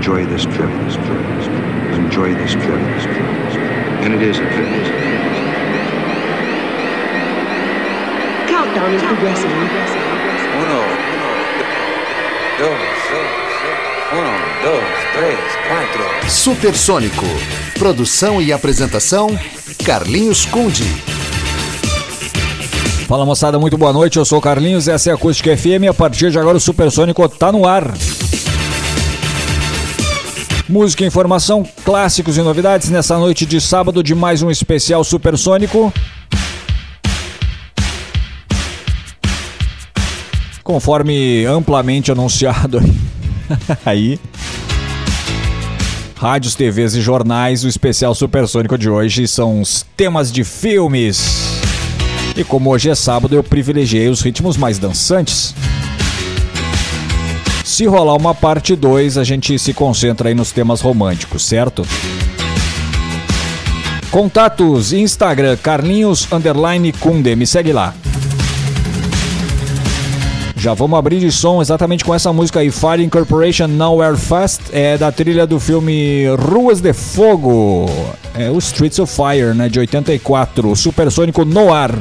enjoy this trip. Enjoy this trip. And it is a trip. Countdown is progressing. Uno, dos, uno, dos, três, quatro. Supersônico. Produção e apresentação: Carlinhos Conde. Fala moçada, muito boa noite. Eu sou o Carlinhos, essa é a Acústica FM. A partir de agora o Supersônico tá no ar. Música, informação, clássicos e novidades nessa noite de sábado de mais um especial Supersônico. Conforme amplamente anunciado aí, rádios, TVs e jornais, o especial Supersônico de hoje são os temas de filmes. E como hoje é sábado, eu privilegiei os ritmos mais dançantes. Se rolar uma parte 2, a gente se concentra aí nos temas românticos, certo? Contatos, Instagram, Carlinhos Underline Kunde, me segue lá. Já vamos abrir de som exatamente com essa música aí, Fire Incorporation Nowhere Fast, é da trilha do filme Ruas de Fogo, é o Streets of Fire, né, de 84, Supersônico no ar.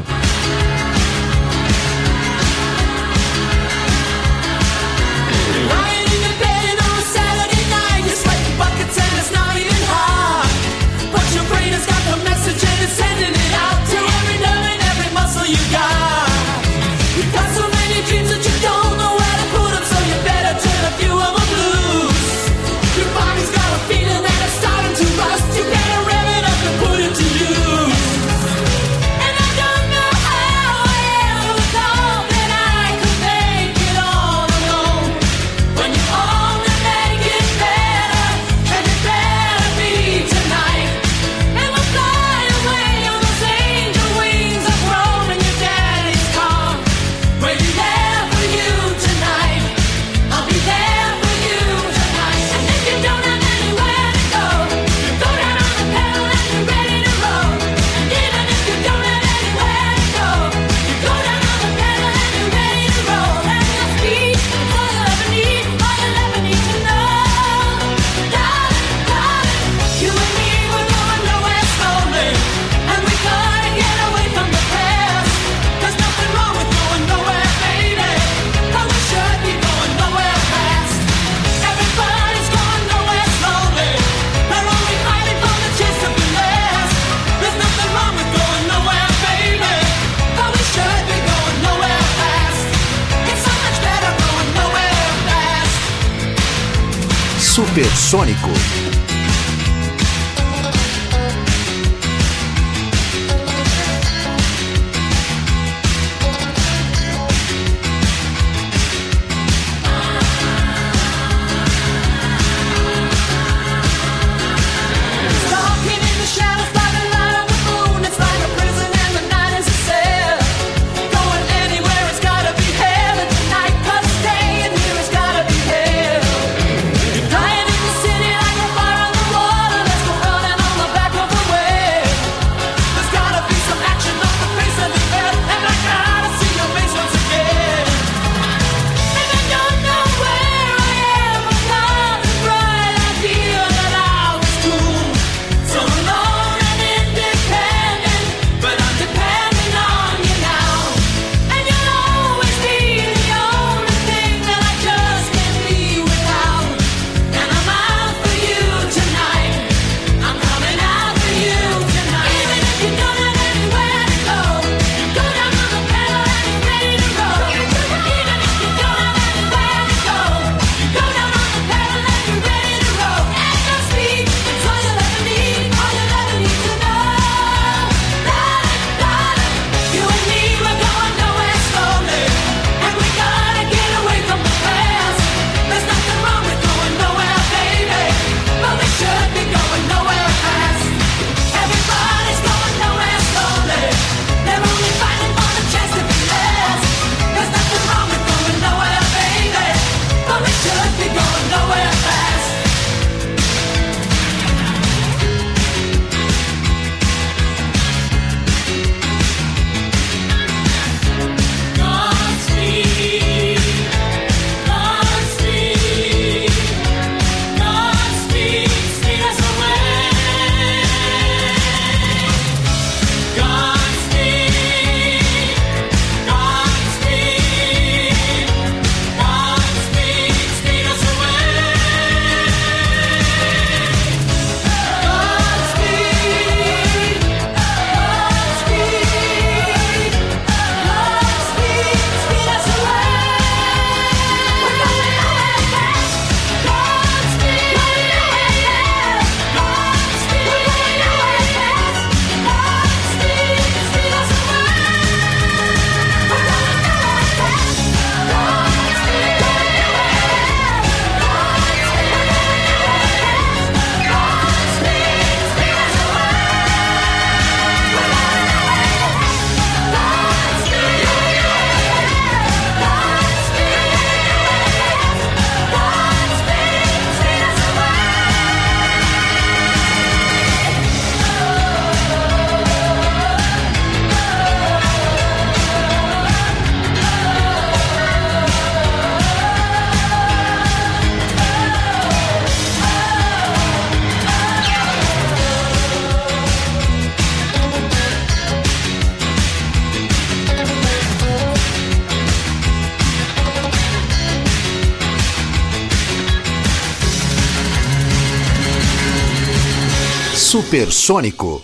Supersônico.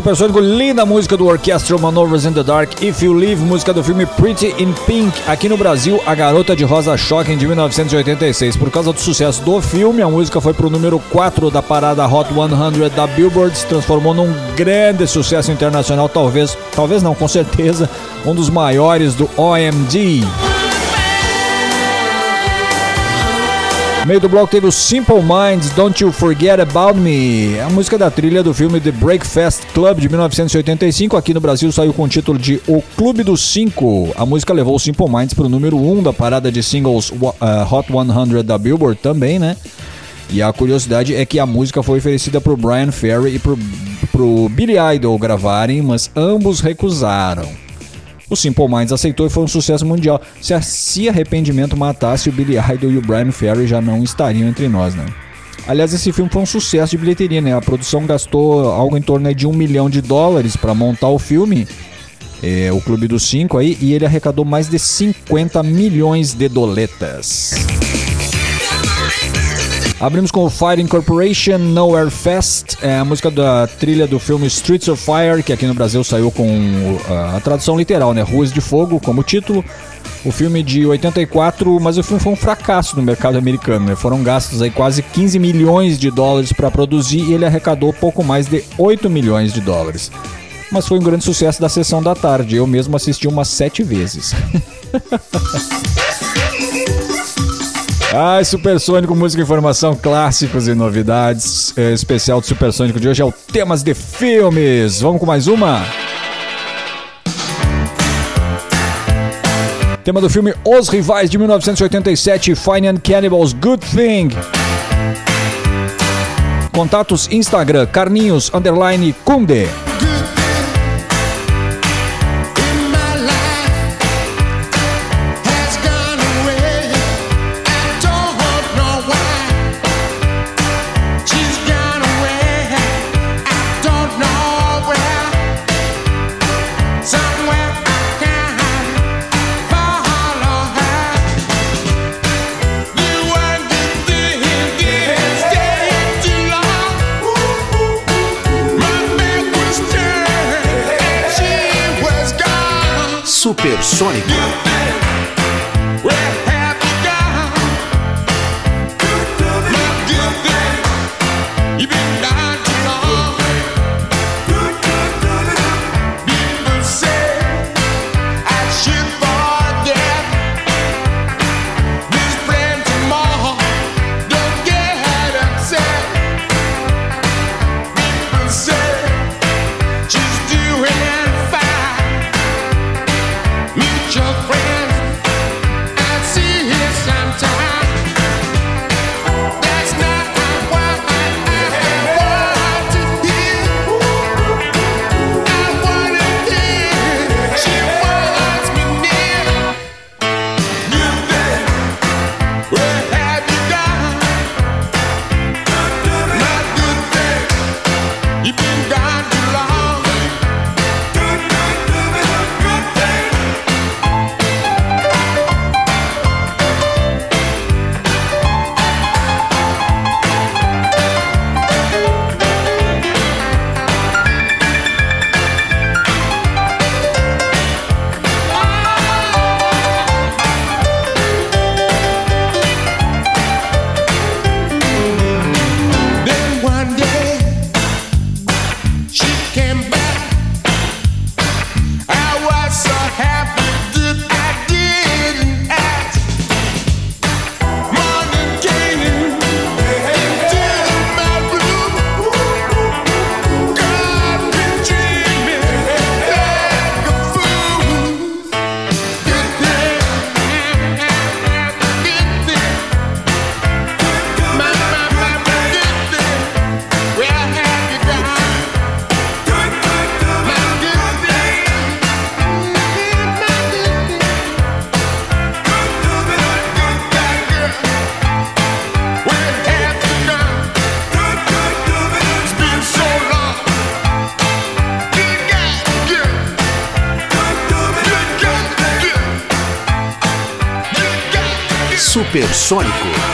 Supersônico, linda música do Orchestral Manovers in the Dark, If You Leave, música do filme Pretty in Pink, aqui no Brasil, A Garota de Rosa Shocking, de 1986. Por causa do sucesso do filme, a música foi pro número 4 da parada Hot 100 da Billboard, se transformou num grande sucesso internacional, talvez, talvez não, com certeza, um dos maiores do OMD. Meio do bloco teve o Simple Minds, Don't You Forget About Me, a música da trilha do filme The Breakfast Club de 1985. Aqui no Brasil saiu com o título de O Clube dos Cinco. A música levou o Simple Minds para o número 1 um da parada de singles uh, Hot 100 da Billboard também, né? E a curiosidade é que a música foi oferecida para Brian Ferry e para o Billy Idol gravarem, mas ambos recusaram. O Simple Minds aceitou e foi um sucesso mundial. Se a Se Arrependimento matasse o Billy Idol e o Brian Ferry já não estariam entre nós, né? Aliás, esse filme foi um sucesso de bilheteria, né? A produção gastou algo em torno de um milhão de dólares para montar o filme, é, o Clube dos Cinco aí, e ele arrecadou mais de 50 milhões de doletas. Abrimos com o Fire Incorporation Nowhere Fest, é a música da trilha do filme Streets of Fire, que aqui no Brasil saiu com uh, a tradução literal, né? Ruas de Fogo, como título. O filme de 84, mas o filme foi um fracasso no mercado americano, né? Foram gastos aí quase 15 milhões de dólares para produzir e ele arrecadou pouco mais de 8 milhões de dólares. Mas foi um grande sucesso da sessão da tarde, eu mesmo assisti umas sete vezes. Ai, Supersônico, música, informação, clássicos e novidades. É, especial do Supersônico de hoje é o temas de filmes. Vamos com mais uma? Tema do filme Os Rivais de 1987, Fine and Cannibals, Good Thing. Contatos Instagram, Carninhos, underline, Kunde. Supersônico. Supersônico.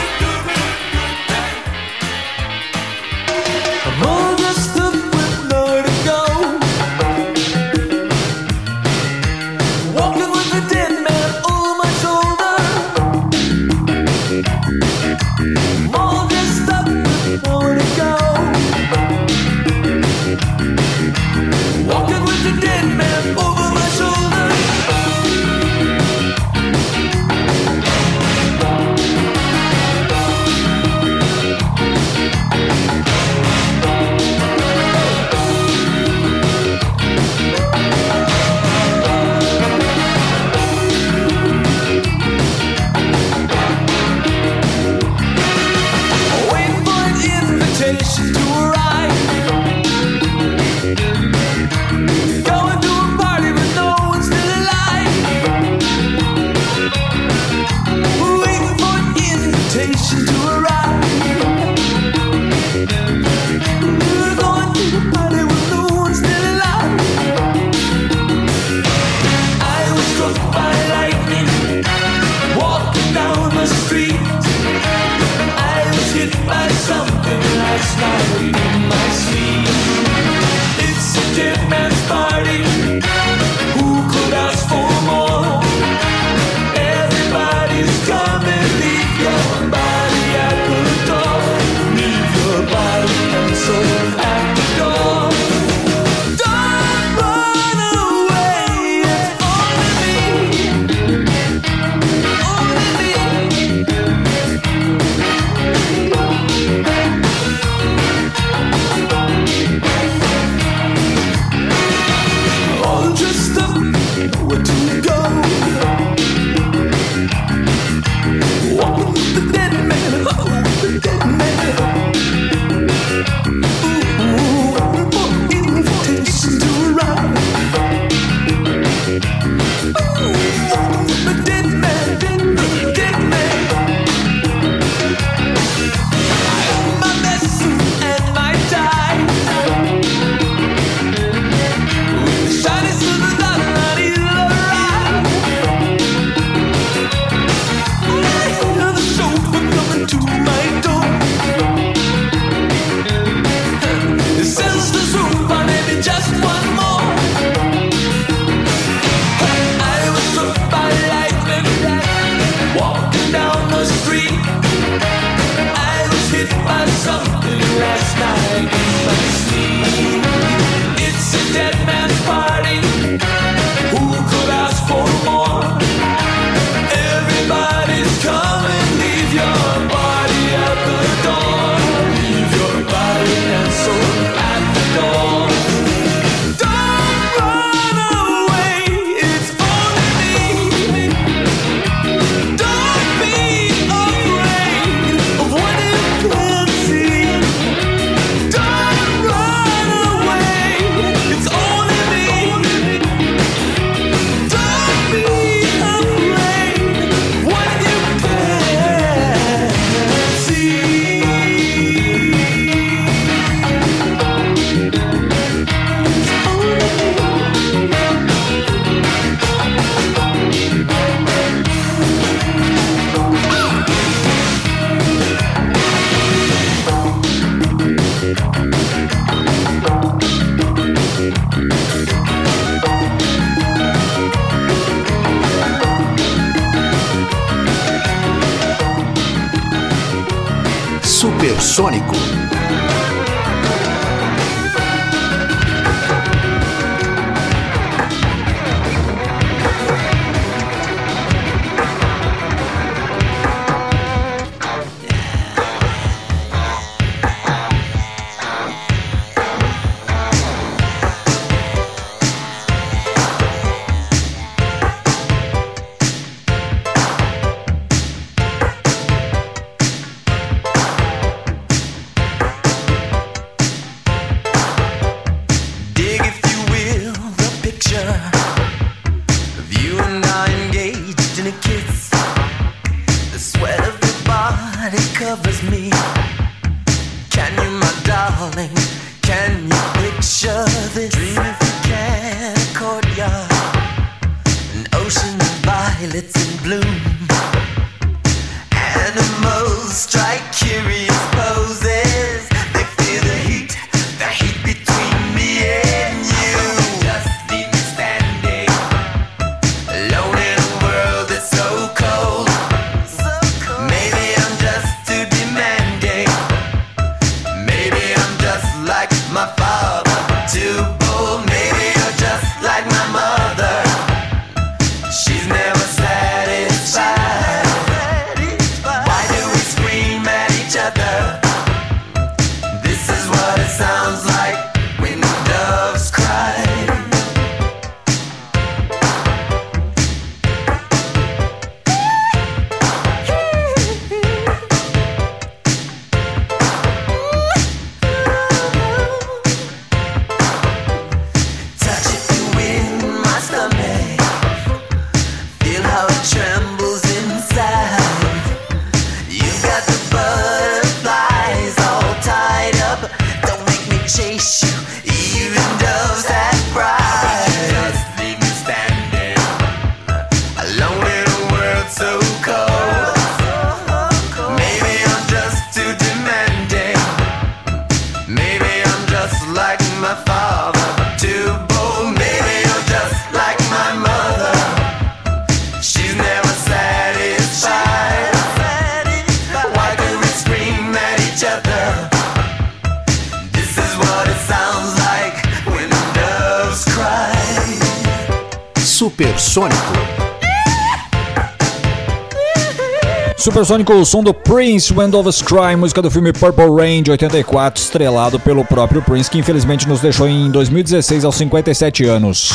Supersônico, o som do Prince, When Doves Cry, música do filme Purple Rain de 84, estrelado pelo próprio Prince, que infelizmente nos deixou em 2016 aos 57 anos.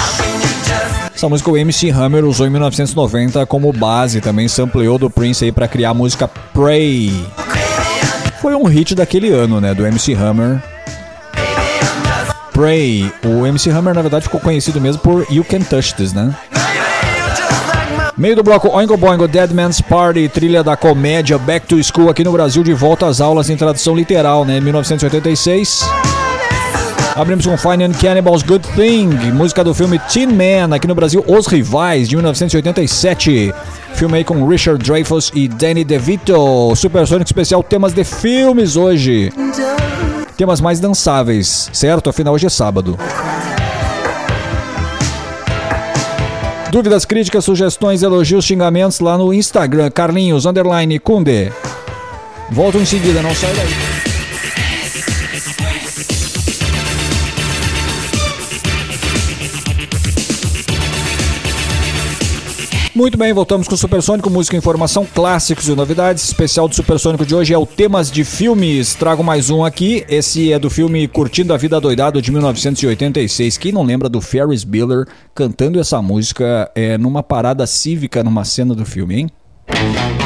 Essa música o MC Hammer usou em 1990 como base, também sampleou do Prince aí para criar a música Pray. Foi um hit daquele ano, né, do MC Hammer. Pray, o MC Hammer na verdade ficou conhecido mesmo por You Can Touch This, né? Meio do bloco Oingo Boingo Dead Man's Party, trilha da comédia Back to School aqui no Brasil, de volta às aulas em tradução literal, né? 1986. Abrimos com Fine and Cannibals Good Thing, música do filme Teen Man, aqui no Brasil Os Rivais, de 1987. Filme aí com Richard Dreyfuss e Danny DeVito. Supersônico especial temas de filmes hoje. Temas mais dançáveis, certo? Afinal, hoje é sábado. Dúvidas, críticas, sugestões, elogios, xingamentos lá no Instagram, Carlinhos, underline, Kunde. Volto em seguida, não sai daí. Muito bem, voltamos com o Supersônico, música, informação, clássicos e novidades. Especial do Supersônico de hoje é o temas de filmes. Trago mais um aqui. Esse é do filme Curtindo a Vida Doidado de 1986. Quem não lembra do Ferris Bueller cantando essa música é, numa parada cívica numa cena do filme, hein?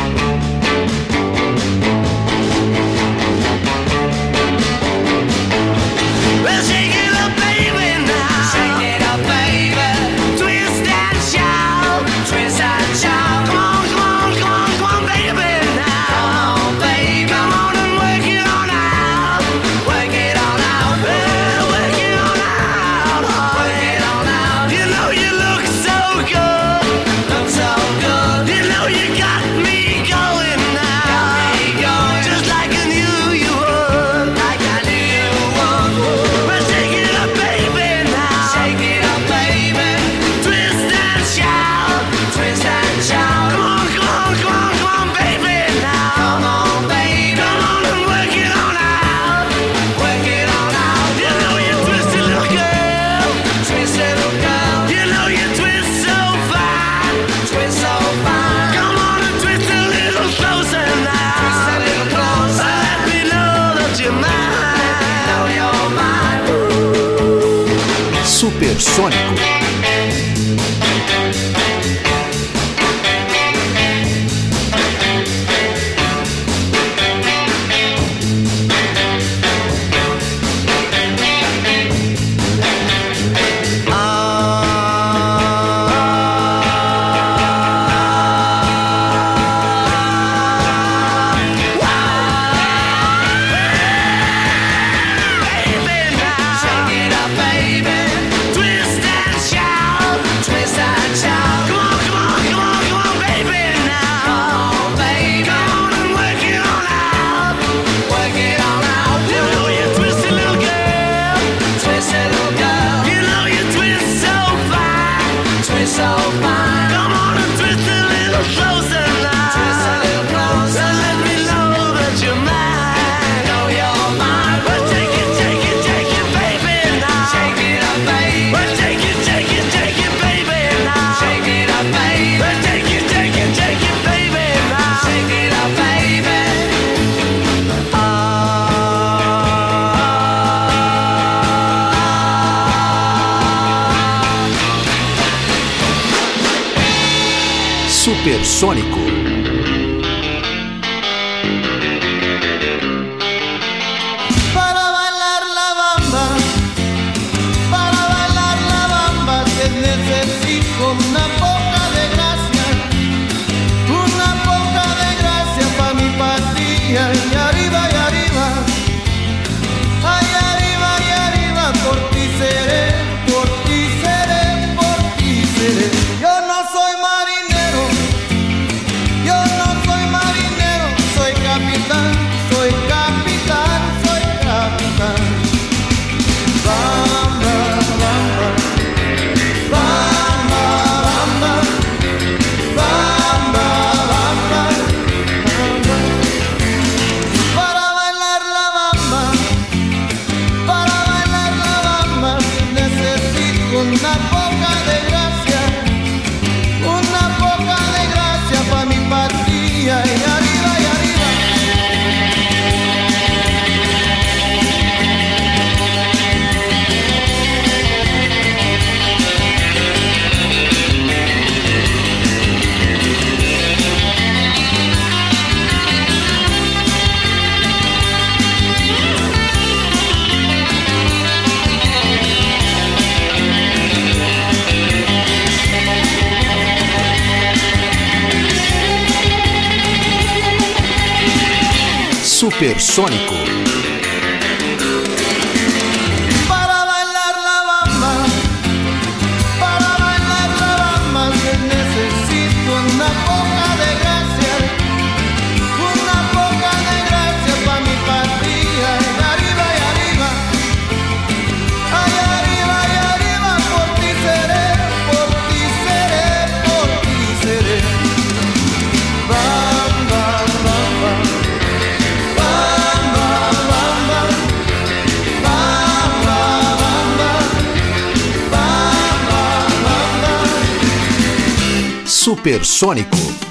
Supersônico. Supersônico.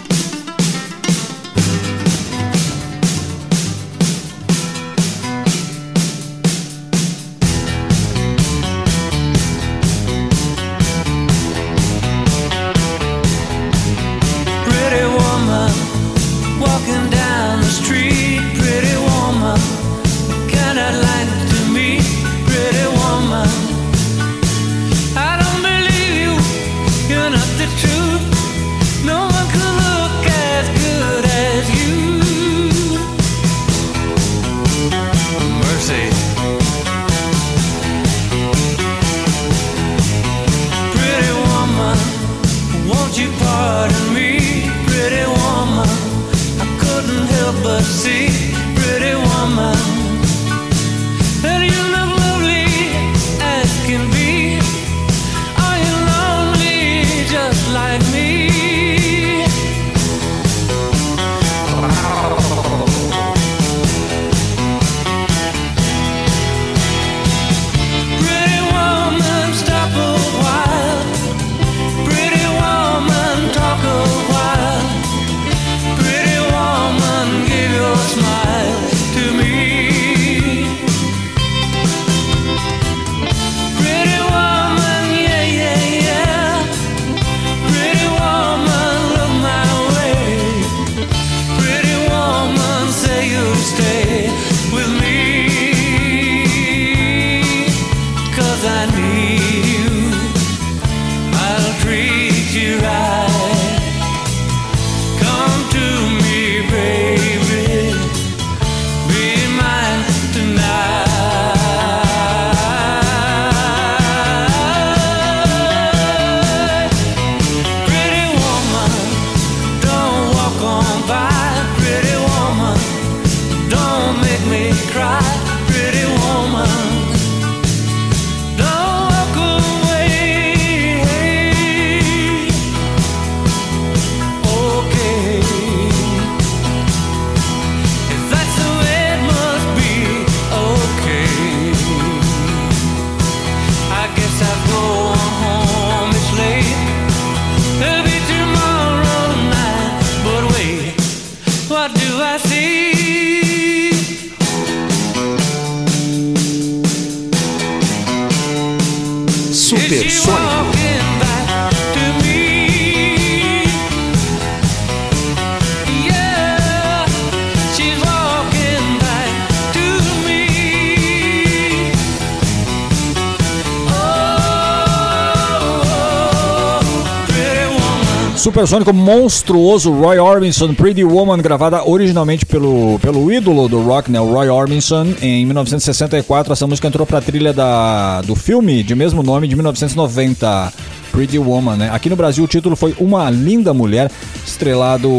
Supersônico monstruoso Roy Orbison, Pretty Woman, gravada originalmente pelo, pelo ídolo do rock, né, o Roy Orbison, em 1964. Essa música entrou pra trilha da, do filme de mesmo nome de 1990, Pretty Woman. Né? Aqui no Brasil o título foi Uma Linda Mulher, estrelado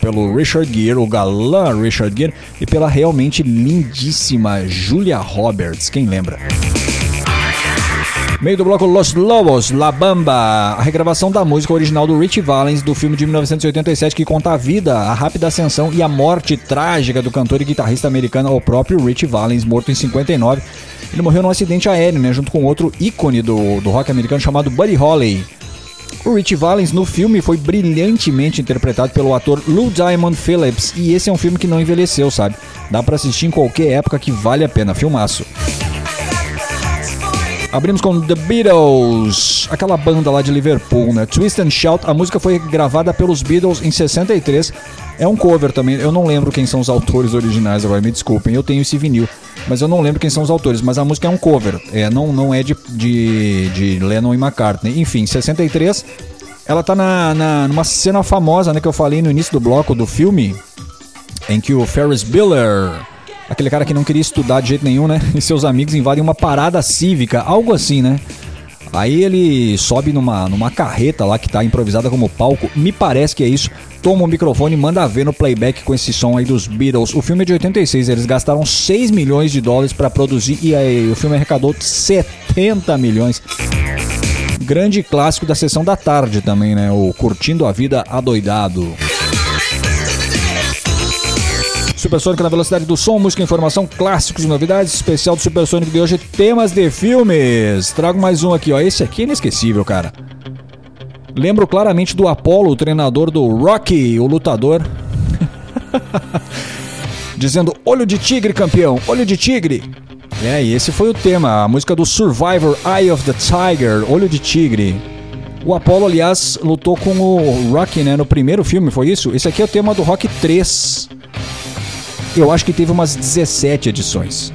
pelo Richard Gere, o galã Richard Gere, e pela realmente lindíssima Julia Roberts, quem lembra? Meio do bloco Los Lobos, La Bamba, a regravação da música original do Richie Valens do filme de 1987 que conta a vida, a rápida ascensão e a morte trágica do cantor e guitarrista americano, o próprio Richie Valens, morto em 59. Ele morreu num acidente aéreo, né, junto com outro ícone do, do rock americano chamado Buddy Holly. O Richie Valens no filme foi brilhantemente interpretado pelo ator Lou Diamond Phillips e esse é um filme que não envelheceu, sabe? Dá pra assistir em qualquer época que vale a pena, filmaço. Abrimos com The Beatles, aquela banda lá de Liverpool, né? Twist and Shout, a música foi gravada pelos Beatles em 63. É um cover também, eu não lembro quem são os autores originais agora, me desculpem, eu tenho esse vinil, mas eu não lembro quem são os autores, mas a música é um cover, é, não, não é de, de, de Lennon e McCartney. Enfim, 63, ela tá na, na, numa cena famosa, né, que eu falei no início do bloco do filme, em que o Ferris Bueller, aquele cara que não queria estudar de jeito nenhum, né? E seus amigos invadem uma parada cívica, algo assim, né? Aí ele sobe numa, numa carreta lá que tá improvisada como palco, me parece que é isso. Toma o microfone e manda ver no playback com esse som aí dos Beatles. O filme é de 86, eles gastaram 6 milhões de dólares pra produzir e aí o filme arrecadou 70 milhões. Grande clássico da sessão da tarde também, né? O Curtindo a Vida Adoidado. Supersônico na velocidade do som, música, informação, clássicos e novidades. Especial do Supersônico de hoje, temas de filmes. Trago mais um aqui, ó. Esse aqui é inesquecível, cara. Lembro claramente do Apollo, o treinador do Rocky, o lutador. Dizendo: Olho de tigre, campeão, olho de tigre. É, e esse foi o tema, a música do Survivor Eye of the Tiger, Olho de Tigre. O Apollo, aliás, lutou com o Rocky, né, no primeiro filme, foi isso? Esse aqui é o tema do Rock 3. Eu acho que teve umas 17 edições.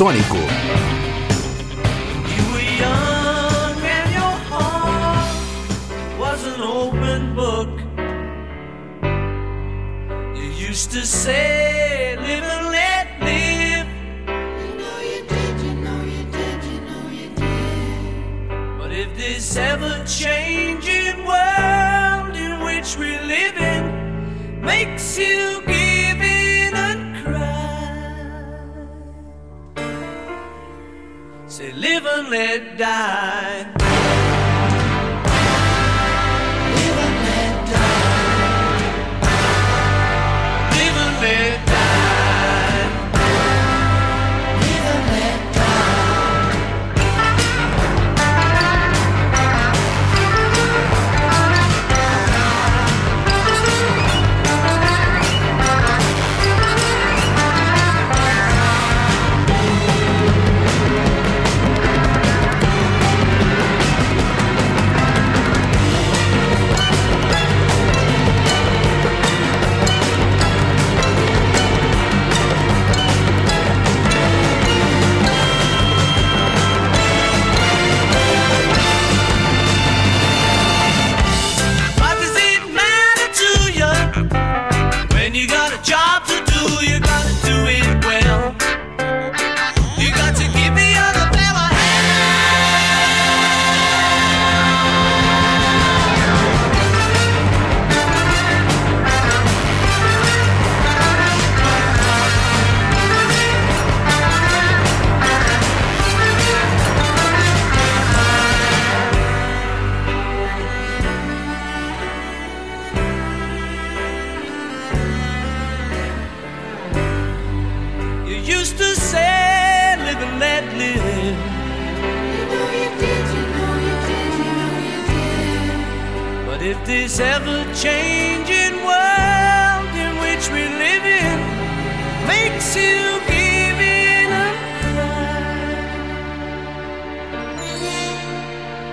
Supersônico.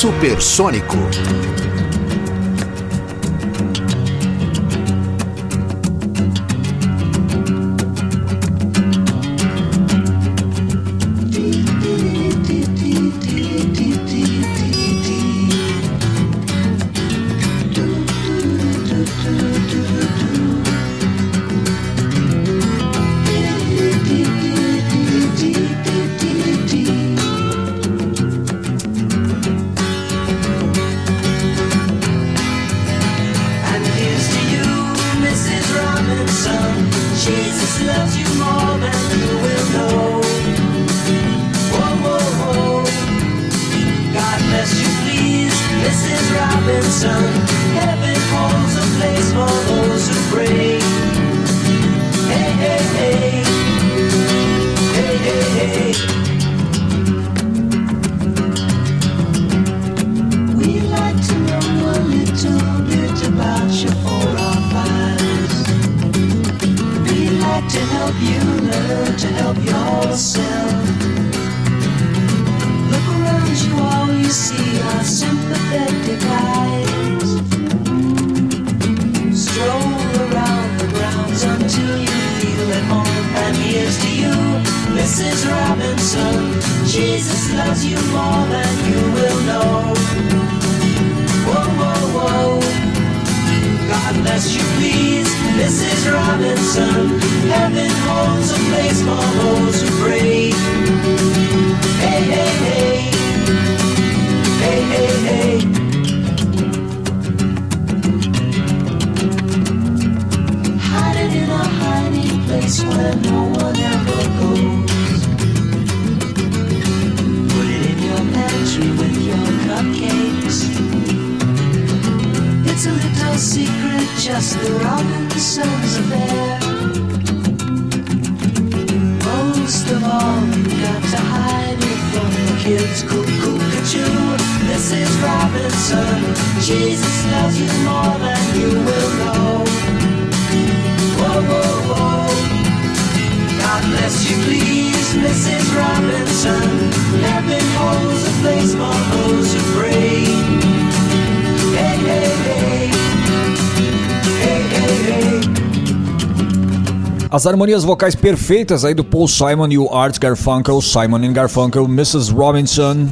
Supersônico. Heaven holds a place for those who pray. Hey, hey, hey. As harmonias vocais perfeitas aí do Paul Simon e o Art Garfunkel, Simon and Garfunkel, Mrs. Robinson.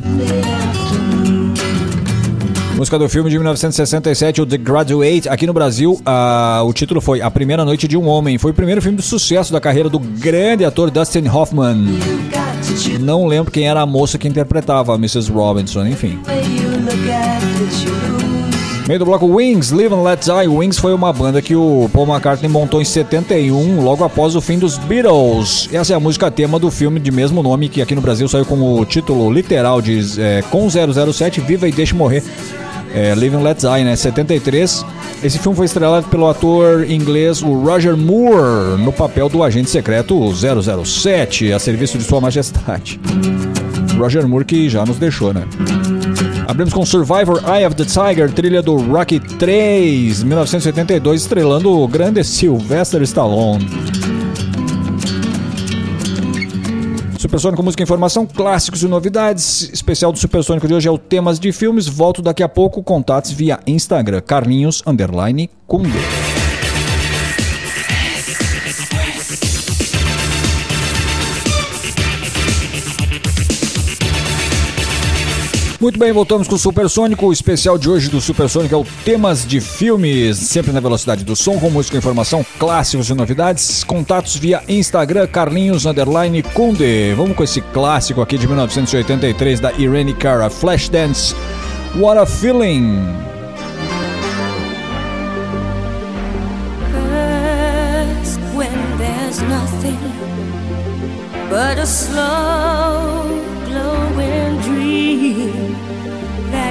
Música do filme de 1967, o The Graduate. Aqui no Brasil, ah, o título foi A Primeira Noite de um Homem. Foi o primeiro filme de sucesso da carreira do grande ator Dustin Hoffman. Não lembro quem era a moça que interpretava a Mrs. Robinson, enfim. Meio do bloco Wings, Live and Let Die. Wings foi uma banda que o Paul McCartney montou em 71, logo após o fim dos Beatles. Essa é a música tema do filme de mesmo nome, que aqui no Brasil saiu com o título literal de é, Com 007, Viva e Deixe Morrer. É, Live and Let Die, né? 73. Esse filme foi estrelado pelo ator inglês o Roger Moore, no papel do agente secreto 007, a serviço de Sua Majestade. Roger Moore que já nos deixou, né? Abrimos com Survivor Eye of the Tiger, trilha do Rocky 3, 1982, estrelando o grande Sylvester Stallone. Supersônico Música e Informação, clássicos e novidades. Especial do Supersônico de hoje é o temas de filmes. Volto daqui a pouco. Contatos via Instagram. Carlinhos Underline Kunde. Muito bem, voltamos com o Supersônico. O especial de hoje do Supersônico é o temas de filmes, sempre na velocidade do som, com música informação, clássicos e novidades. Contatos via Instagram, Carlinhos Underline Kunde. Vamos com esse clássico aqui de 1983 da Irene Cara, Flashdance. What a Feeling. but a slow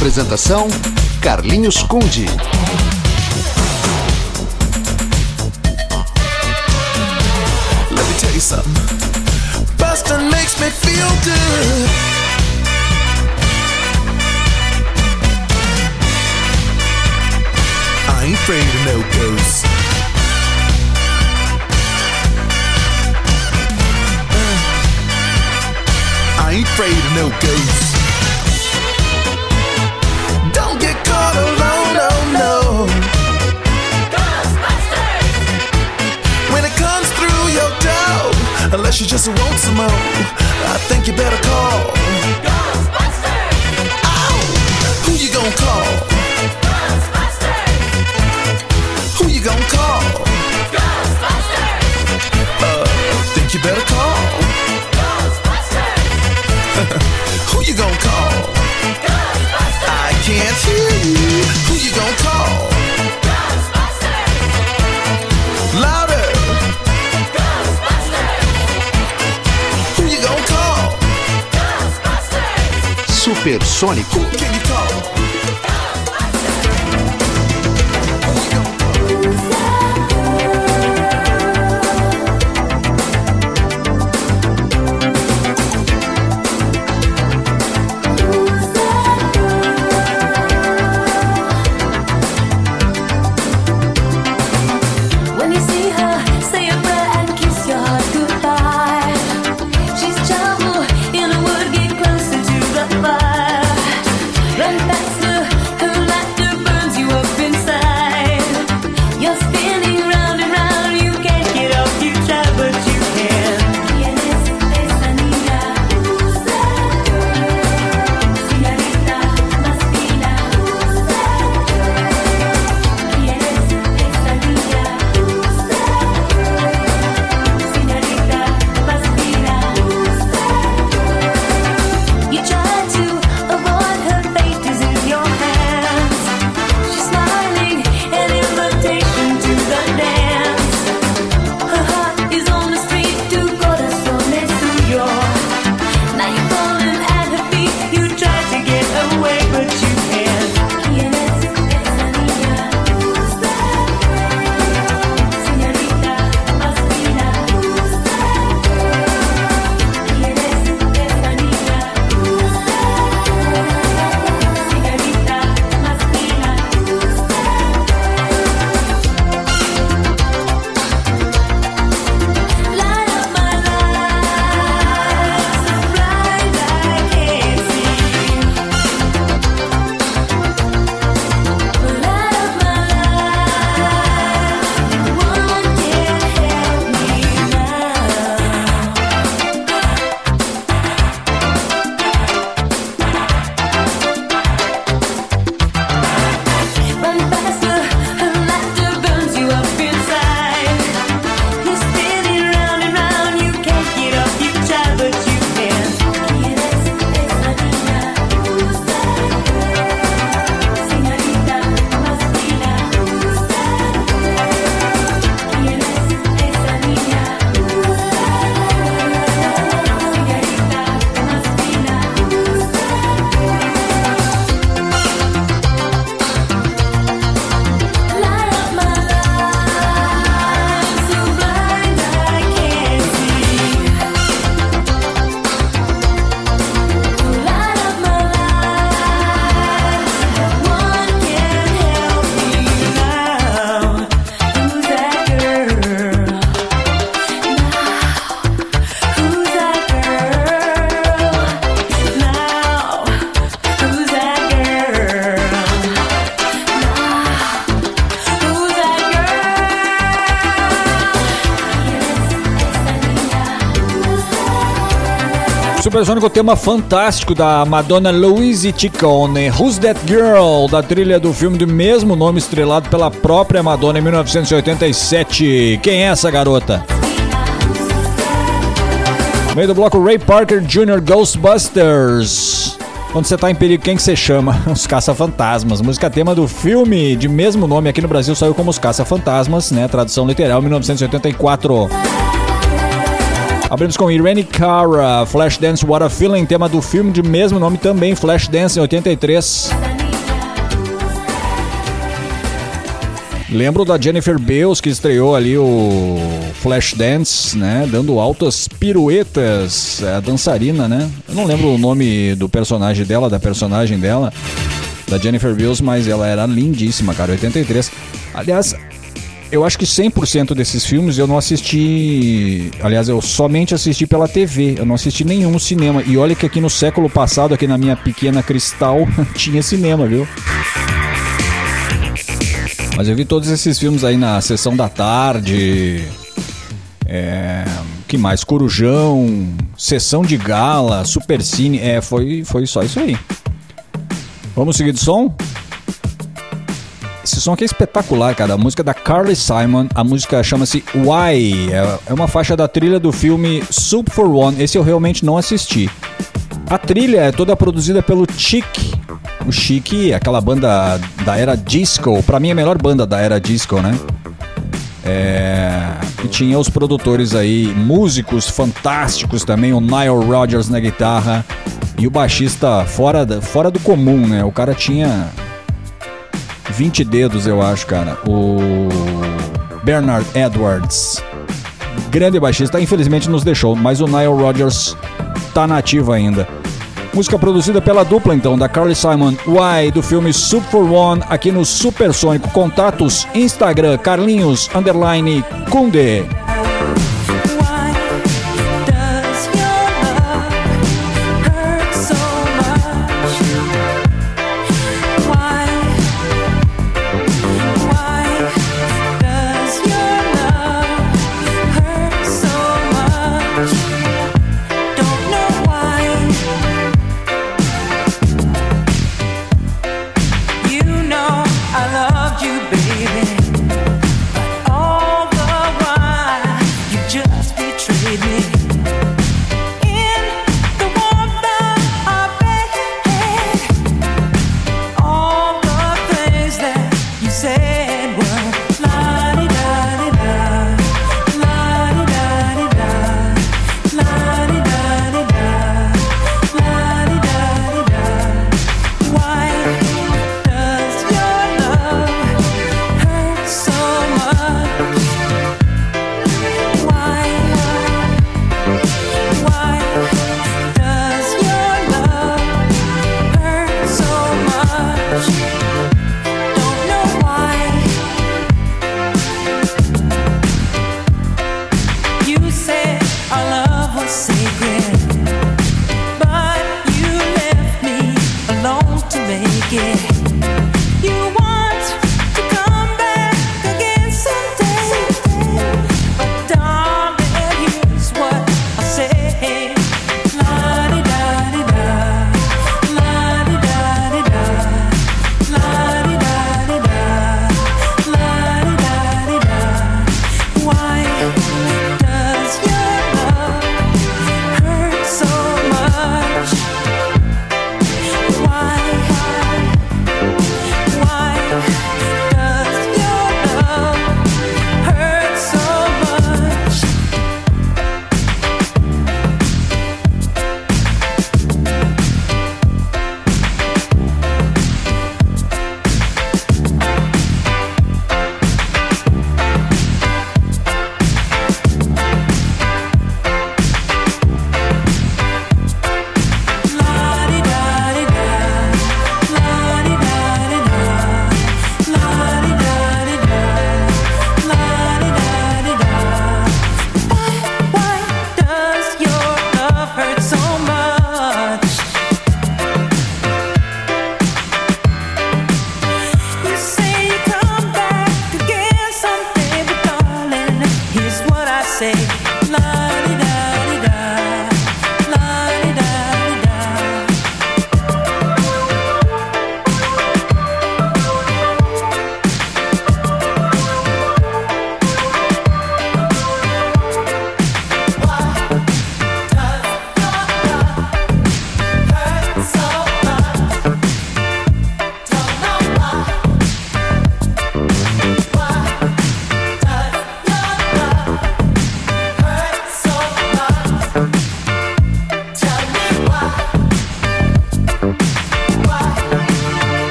Apresentação: Carlinhos Conde. Let me tell you something. Boston makes me feel good. I ain't afraid of no ghosts. Uh. I ain't afraid of no ghosts. She just wants some more. I think you better call. eletrônico. Supersônico, tema fantástico da Madonna Louise Ciccone, Who's That Girl, da trilha do filme do mesmo nome estrelado pela própria Madonna em 1987. Quem é essa garota? No meio do bloco Ray Parker Jr. Ghostbusters. Quando você tá em perigo, quem que você chama? Os Caça-Fantasmas. Música tema do filme de mesmo nome aqui no Brasil saiu como Os Caça-Fantasmas, né? Tradução literal, 1984. Abrimos com Irene Cara, Flashdance What a Feeling, tema do filme de mesmo nome também, Flashdance, em 83. Lembro da Jennifer Beals que estreou ali o Flashdance, né? Dando altas piruetas, a dançarina, né? Eu não lembro o nome do personagem dela, da personagem dela, da Jennifer Beals, mas ela era lindíssima, cara, 83. Aliás, eu acho que 100% desses filmes eu não assisti. Aliás, eu somente assisti pela TV. Eu não assisti nenhum cinema. E olha que aqui no século passado, aqui na minha pequena cristal, tinha cinema, viu? Mas eu vi todos esses filmes aí na sessão da tarde. É. que mais? Corujão, Sessão de Gala, Supercine. É, foi, foi só isso aí. Vamos seguir de som? Esse som aqui é espetacular, cara. A música da Carly Simon, a música chama-se Why. É- É uma faixa da trilha do filme Soup for One. Esse eu realmente não assisti. A trilha é toda produzida pelo Chic. O Chic, aquela banda da era disco. Pra mim, é a melhor banda da era disco, né? É, e tinha os produtores aí, músicos fantásticos também, o Nile Rodgers na guitarra e o baixista fora, fora do comum, né? O cara tinha 20 dedos, eu acho, cara. O Bernard Edwards, grande baixista, infelizmente nos deixou, mas o Nile Rodgers tá nativo ainda. Música produzida pela dupla, então, da Carly Simon Why, do filme Super One, aqui no Supersônico. Contatos, Instagram, Carlinhos, underline, Kunde.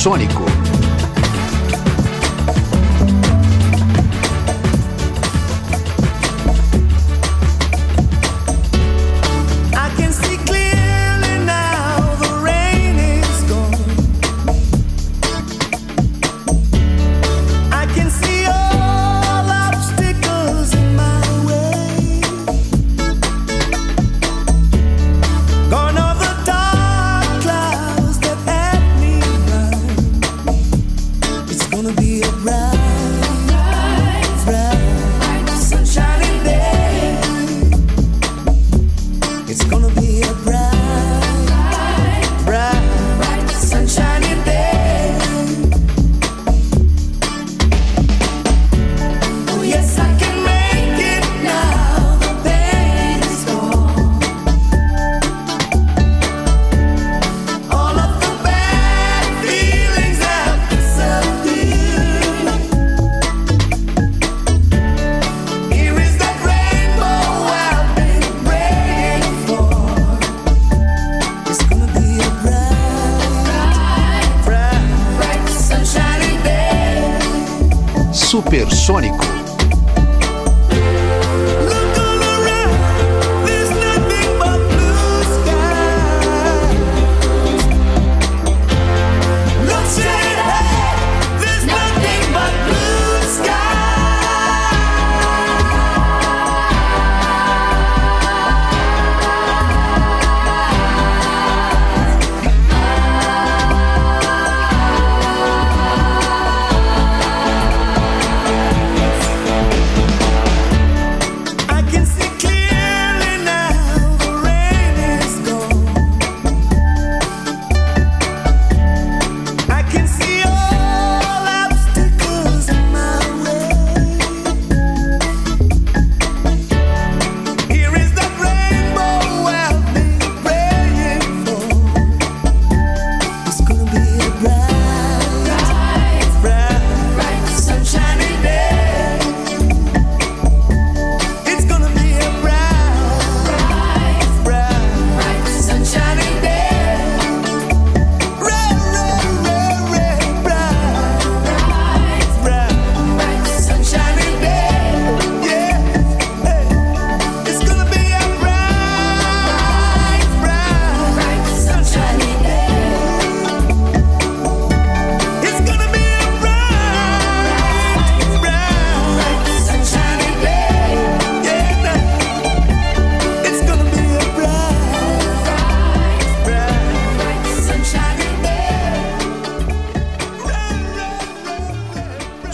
Supersônico.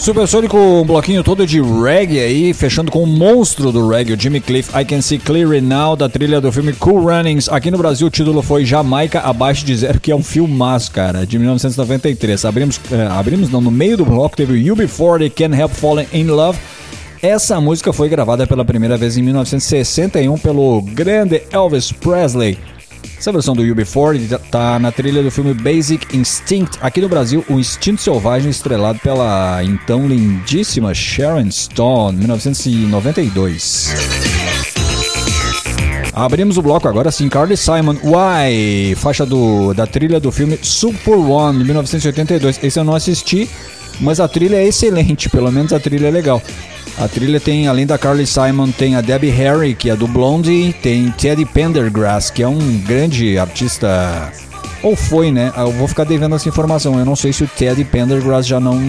Supersônico, um bloquinho todo de reggae aí, fechando com o monstro do reggae, o Jimmy Cliff, I Can See Clearly Now, da trilha do filme Cool Runnings. Aqui no Brasil o título foi Jamaica Abaixo de Zero, que é um filmaço, cara, de 1993. Abrimos, eh, abrimos não, no meio do bloco teve You Before They Can't Help Falling In Love. Essa música foi gravada pela primeira vez em 1961 pelo grande Elvis Presley. Essa versão do UB40 tá na trilha do filme Basic Instinct. Aqui no Brasil, o Instinto Selvagem, estrelado pela então lindíssima Sharon Stone, 1992. Abrimos o bloco agora sim, Carly Simon, Why? Faixa do, da trilha do filme Super One, de 1982. Esse eu não assisti, mas a trilha é excelente, pelo menos a trilha é legal. A trilha tem, além da Carly Simon, tem a Debbie Harry, que é do Blondie, tem Teddy Pendergrass, que é um grande artista. Ou foi, né? Eu vou ficar devendo essa informação. Eu não sei se o Teddy Pendergrass já não,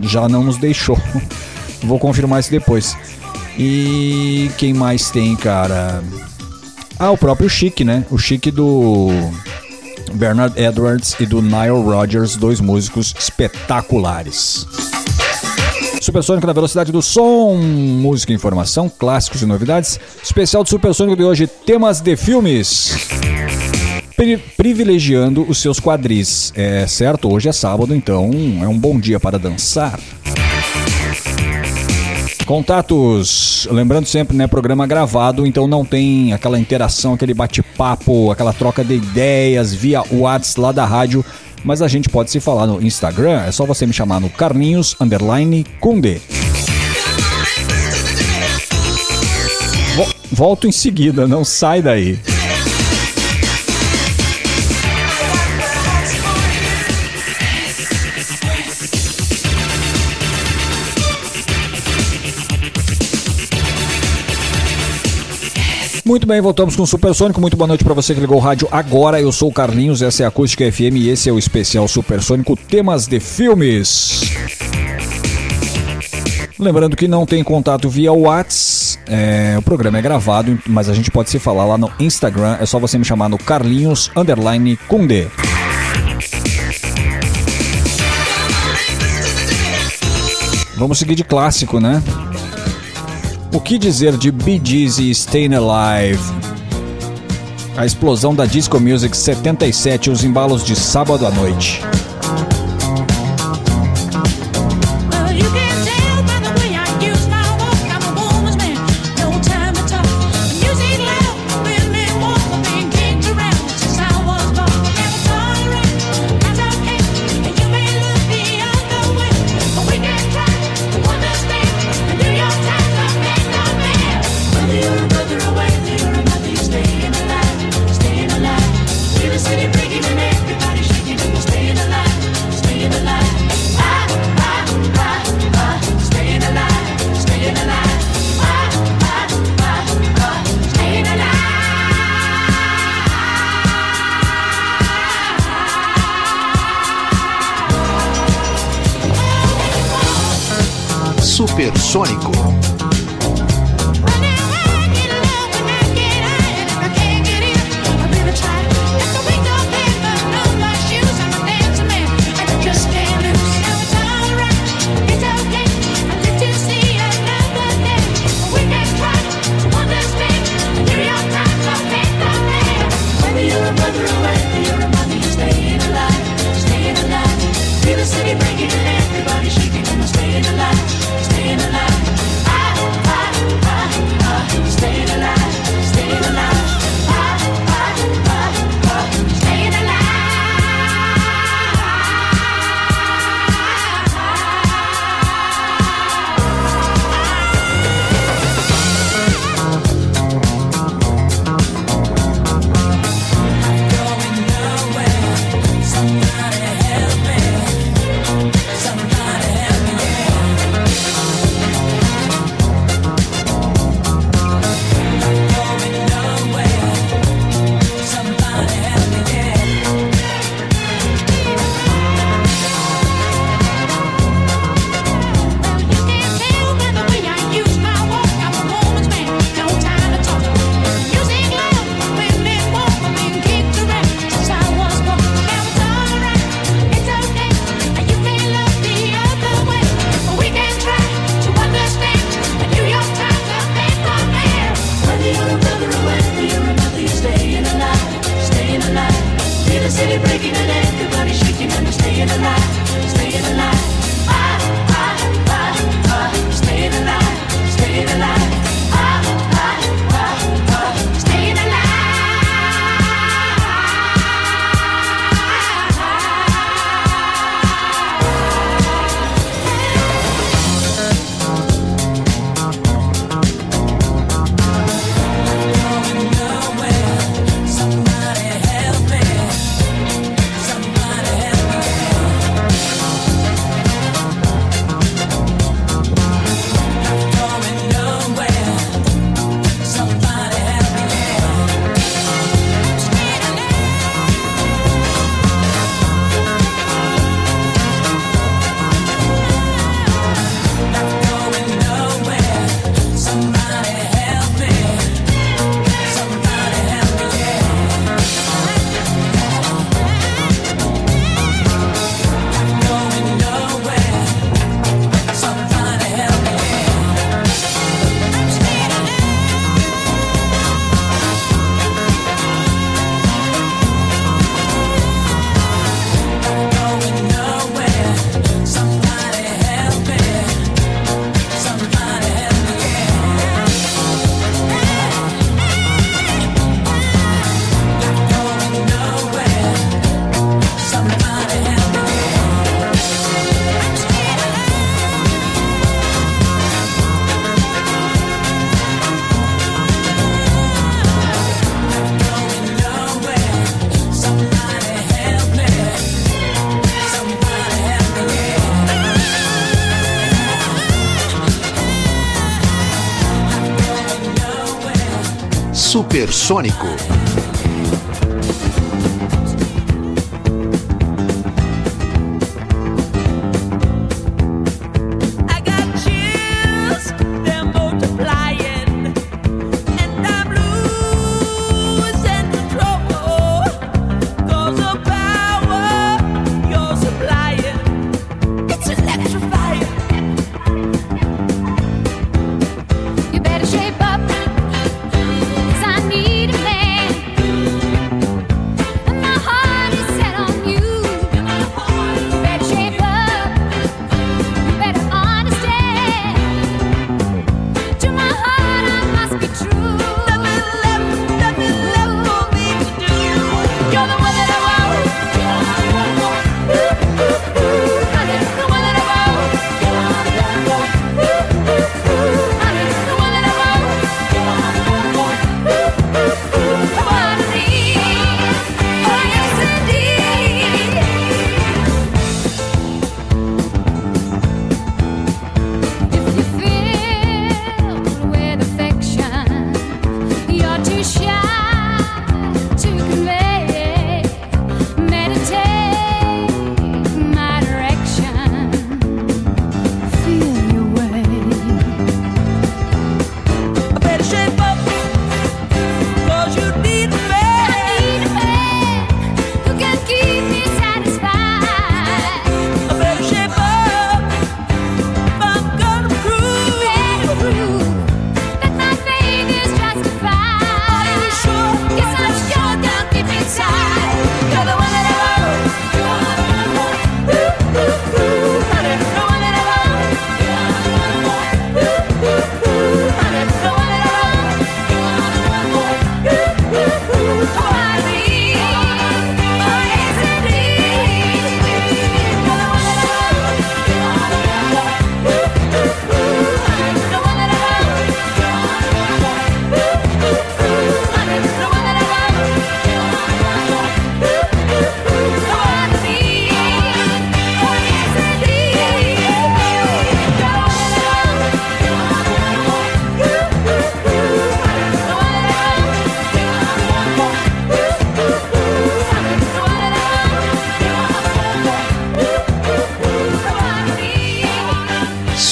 já não nos deixou. vou confirmar isso depois. E quem mais tem, cara? Ah, o próprio Chic, né? O Chic do Bernard Edwards e do Nile Rodgers, dois músicos espetaculares. Supersônico na velocidade do som, música, informação, clássicos e novidades. Especial do Supersônico de hoje, temas de filmes. Pri privilegiando os seus quadris. É certo, hoje é sábado, então é um bom dia para dançar. Contatos, lembrando sempre, né, programa gravado, então não tem aquela interação, aquele bate-papo, aquela troca de ideias via WhatsApp lá da rádio, mas a gente pode se falar no Instagram, é só você me chamar no Carlinhos Underline Kunde. Vo volto em seguida, não sai daí. Muito bem, voltamos com o Supersônico. Muito boa noite para você que ligou o rádio agora. Eu sou o Carlinhos, essa é a Acústica FM e esse é o especial Supersônico Temas de Filmes. Lembrando que não tem contato via Whats, é, o programa é gravado, mas a gente pode se falar lá no Instagram. É só você me chamar no Carlinhos Underline Kunde. Vamos seguir de clássico, né? O que dizer de Bee Gees e Staying Alive? A explosão da Disco Music 77 os embalos de sábado à noite. Supersônico. Supersônico.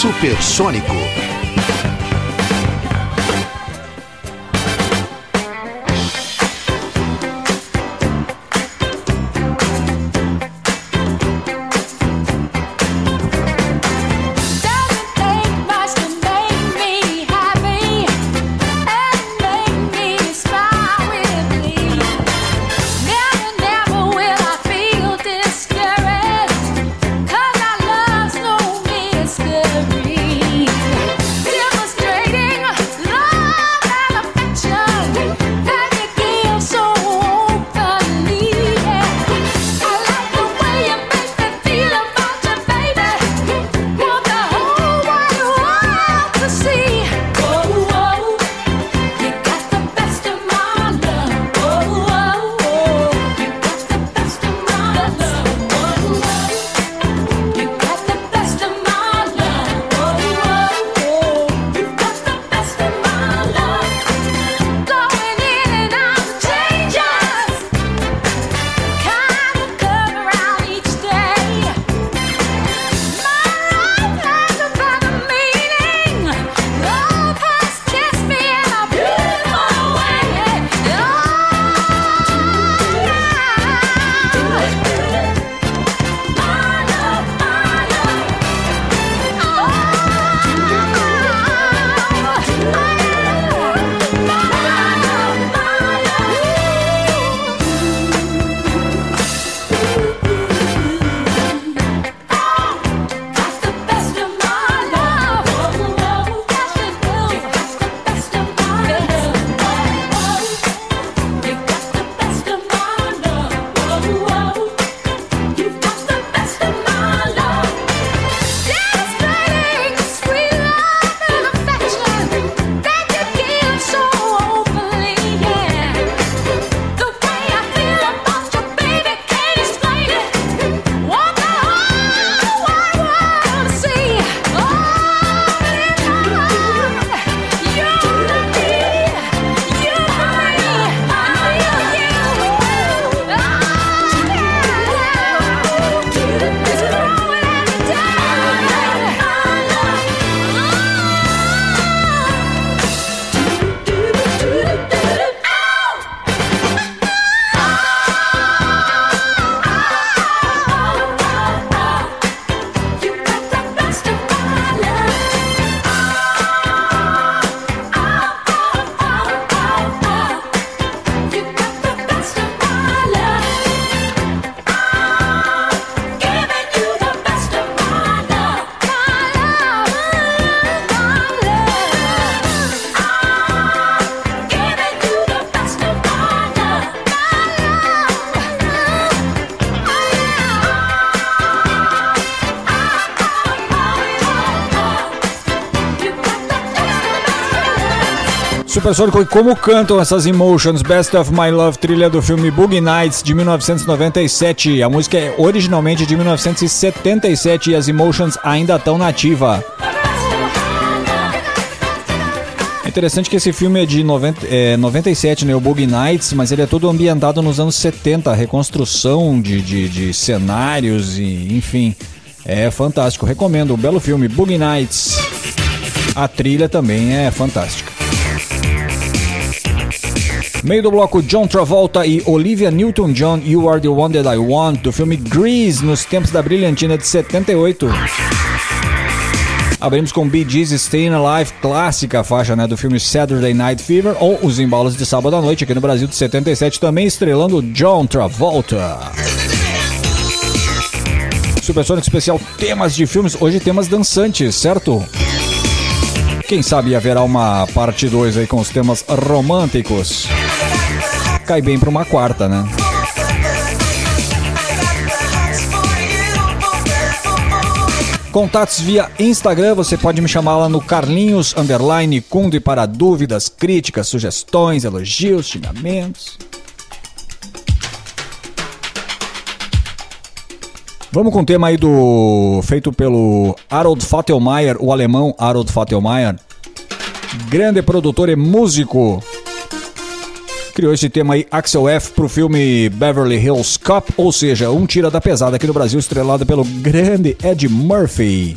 Supersônico. E como cantam essas emotions? Best of My Love, trilha do filme Boogie Nights de 1997. A música é originalmente de 1977 e as emotions ainda estão nativa. É interessante que esse filme é de 90, é, 97, né? O Boogie Nights, mas ele é todo ambientado nos anos 70, reconstrução de, de, de cenários e enfim. É fantástico, recomendo. Um belo filme, Boogie Nights. A trilha também é fantástica. Meio do bloco John Travolta e Olivia Newton-John, You Are the One That I Want, do filme Grease, nos tempos da brilhantina de 78. Abrimos com Bee Gees Staying Alive, clássica faixa né, do filme Saturday Night Fever, ou Os Embalos de Sábado à Noite, aqui no Brasil de 77, também estrelando John Travolta. Supersônico especial temas de filmes, hoje temas dançantes, certo? Quem sabe haverá uma parte 2 aí com os temas românticos. Cai bem pra uma quarta, né? Contatos via Instagram, você pode me chamar lá no Carlinhos Underline Kunde para dúvidas, críticas, sugestões, elogios, xingamentos. Vamos com o tema aí do. feito pelo Harold Fattelmeier, o alemão Harold Fattelmeier. Grande produtor e músico. Criou esse tema aí, Axel F, pro filme Beverly Hills Cop, ou seja, um tira da pesada aqui no Brasil, estrelado pelo grande Ed Murphy.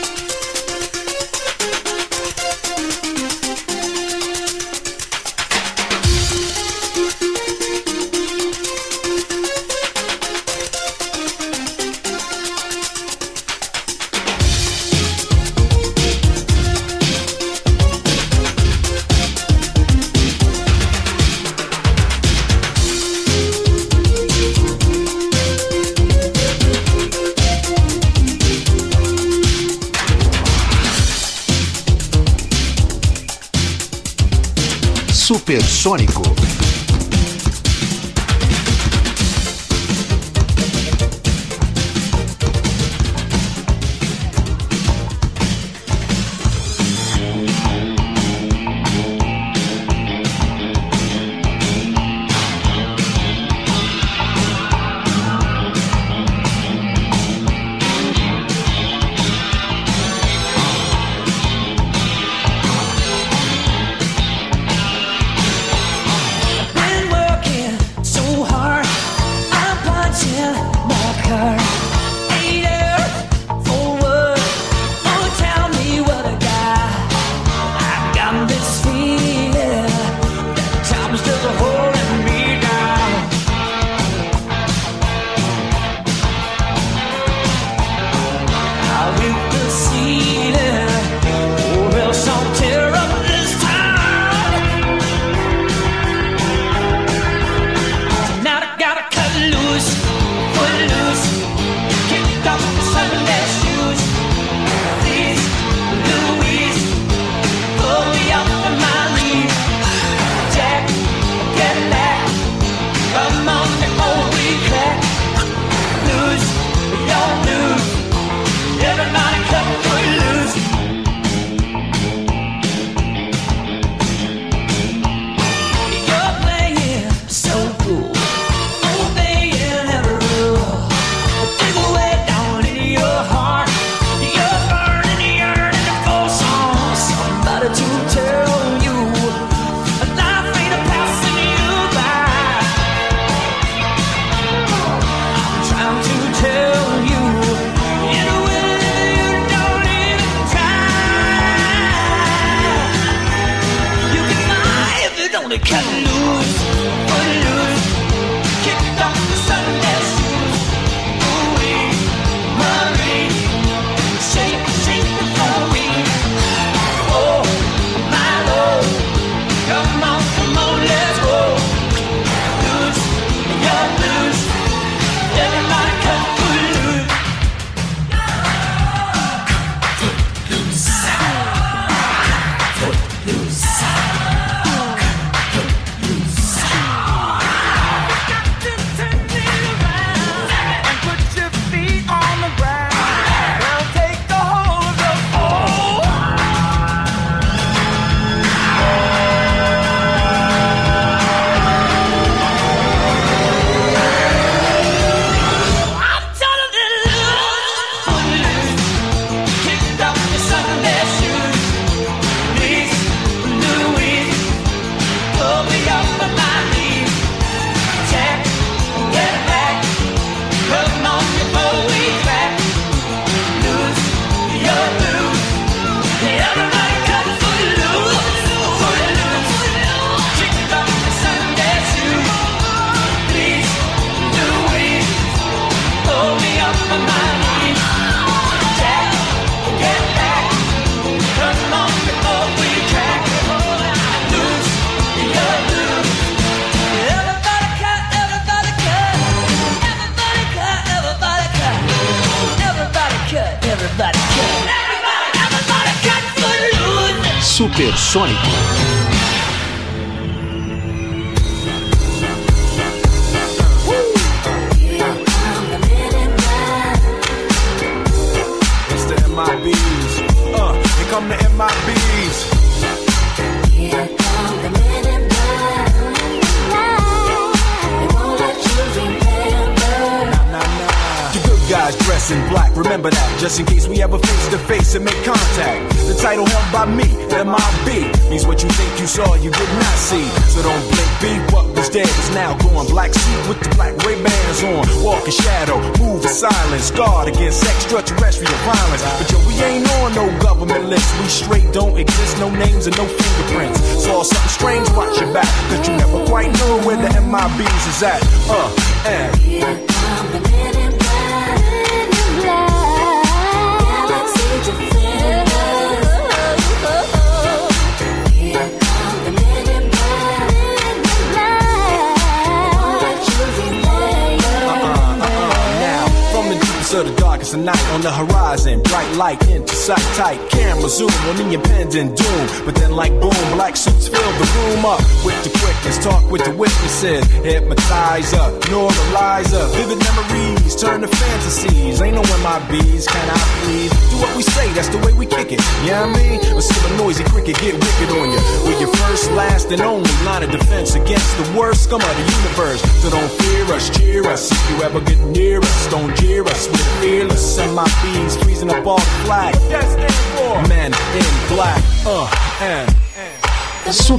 Supersônico.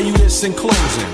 You this in closing.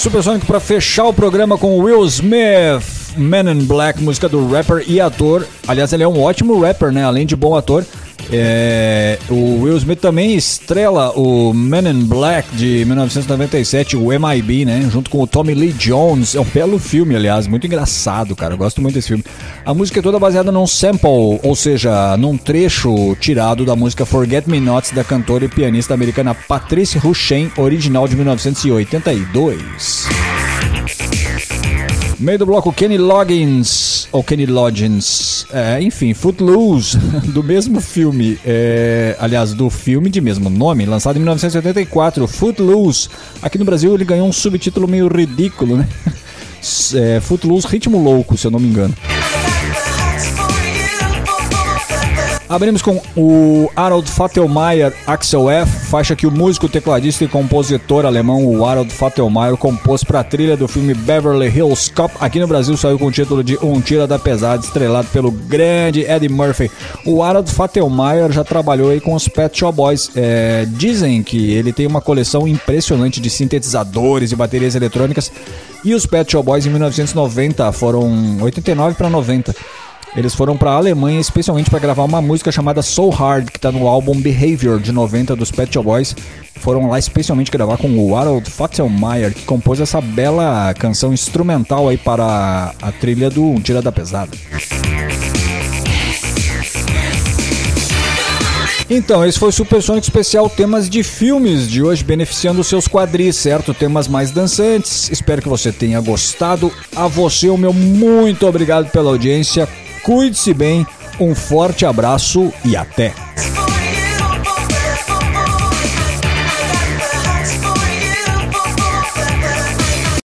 Supersônico para fechar o programa com Will Smith, Man in Black, música do rapper e ator. Aliás, ele é um ótimo rapper, né? Além de bom ator. É, o Will Smith também estrela o Man in Black de 1997, o MIB, né? Junto com o Tommy Lee Jones. É um belo filme, aliás, muito engraçado, cara. Eu gosto muito desse filme. A música é toda baseada num sample, ou seja, num trecho tirado da música Forget Me Nots da cantora e pianista americana Patrice Rushen, original de 1982. Meio do bloco Kenny Loggins, ou Kenny Loggins, é, enfim, Footloose, do mesmo filme, é, aliás, do filme de mesmo nome, lançado em 1984, Footloose. Aqui no Brasil ele ganhou um subtítulo meio ridículo, né? É, Footloose Ritmo Louco, se eu não me engano. Abrimos com o Harold Fattelmeier Axel F, faixa que o músico, tecladista e compositor alemão o Harold Fattelmeier compôs para a trilha do filme Beverly Hills Cop. Aqui no Brasil saiu com o título de Um Tira da Pesada, estrelado pelo grande Eddie Murphy. O Harold Fattelmeier já trabalhou aí com os Pet Shop Boys. É, dizem que ele tem uma coleção impressionante de sintetizadores e baterias eletrônicas. E os Pet Shop Boys em 1990 foram 89 para 90. Eles foram para a Alemanha especialmente para gravar uma música chamada So Hard, que está no álbum Behavior de 90 dos Pet Shop Boys. Foram lá especialmente gravar com o Harold Fattelmeier, que compôs essa bela canção instrumental aí para a trilha do Tira da Pesada. Então, esse foi o Supersônico Especial Temas de Filmes de hoje, beneficiando seus quadris, certo? Temas mais dançantes. Espero que você tenha gostado. A você, o meu muito obrigado pela audiência. Cuide-se bem. Um forte abraço e até!